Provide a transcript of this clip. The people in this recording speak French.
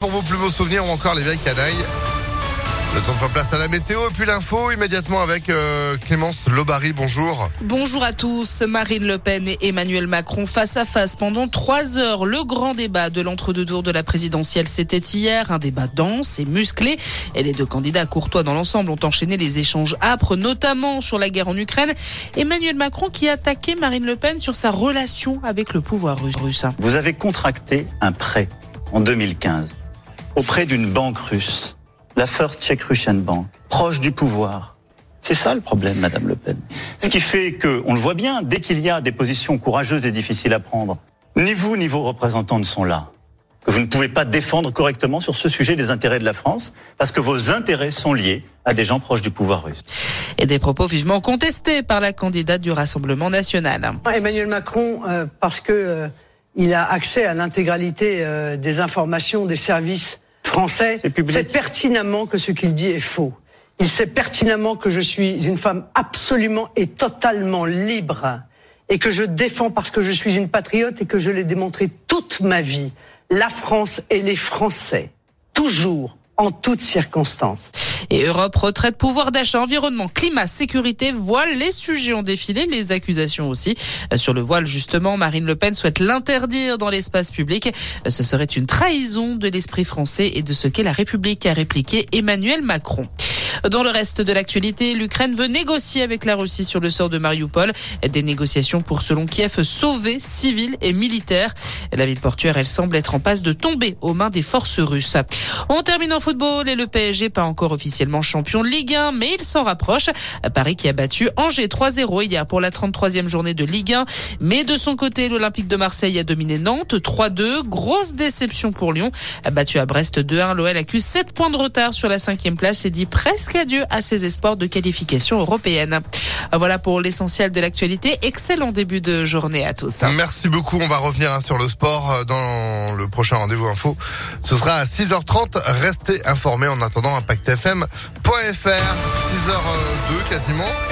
Pour vos plus beaux souvenirs ou encore les vieilles canailles. Le temps de faire place à la météo et puis l'info immédiatement avec euh, Clémence Lobary. Bonjour. Bonjour à tous. Marine Le Pen et Emmanuel Macron face à face pendant trois heures. Le grand débat de l'entre-deux tours de la présidentielle, c'était hier. Un débat dense et musclé. Et les deux candidats courtois dans l'ensemble ont enchaîné les échanges âpres, notamment sur la guerre en Ukraine. Emmanuel Macron qui attaquait Marine Le Pen sur sa relation avec le pouvoir russe. Vous avez contracté un prêt en 2015 auprès d'une banque russe la First Czech Russian Bank, proche du pouvoir. C'est ça le problème, Madame Le Pen. Ce qui fait que, on le voit bien, dès qu'il y a des positions courageuses et difficiles à prendre, ni vous ni vos représentants ne sont là. Que vous ne pouvez pas défendre correctement sur ce sujet les intérêts de la France, parce que vos intérêts sont liés à des gens proches du pouvoir russe. Et des propos vivement contestés par la candidate du Rassemblement national. Emmanuel Macron, euh, parce que euh, il a accès à l'intégralité euh, des informations des services français sait pertinemment que ce qu'il dit est faux. Il sait pertinemment que je suis une femme absolument et totalement libre et que je défends parce que je suis une patriote et que je l'ai démontré toute ma vie. La France et les Français, toujours en toutes circonstances. Et Europe, retraite, pouvoir d'achat, environnement, climat, sécurité, voile, les sujets ont défilé, les accusations aussi. Euh, sur le voile, justement, Marine Le Pen souhaite l'interdire dans l'espace public. Euh, ce serait une trahison de l'esprit français et de ce qu'est la République, a répliqué Emmanuel Macron. Dans le reste de l'actualité, l'Ukraine veut négocier avec la Russie sur le sort de Mariupol. Des négociations pour, selon Kiev, sauver civils et militaires. La ville portuaire, elle semble être en passe de tomber aux mains des forces russes. On termine en football et le PSG, pas encore officiellement champion de Ligue 1, mais il s'en rapproche. Paris qui a battu Angers 3-0 hier pour la 33e journée de Ligue 1. Mais de son côté, l'Olympique de Marseille a dominé Nantes 3-2. Grosse déception pour Lyon. Battu à Brest 2-1, l'OL accuse 7 points de retard sur la cinquième place et dit presque adieu à ses espoirs de qualification européenne. Voilà pour l'essentiel de l'actualité. Excellent début de journée à tous. Merci beaucoup. On va revenir hein, sur le sport euh, dans le prochain rendez-vous info. Ce sera à 6h30. Restez informés en attendant impactfm.fr. 6h02 quasiment.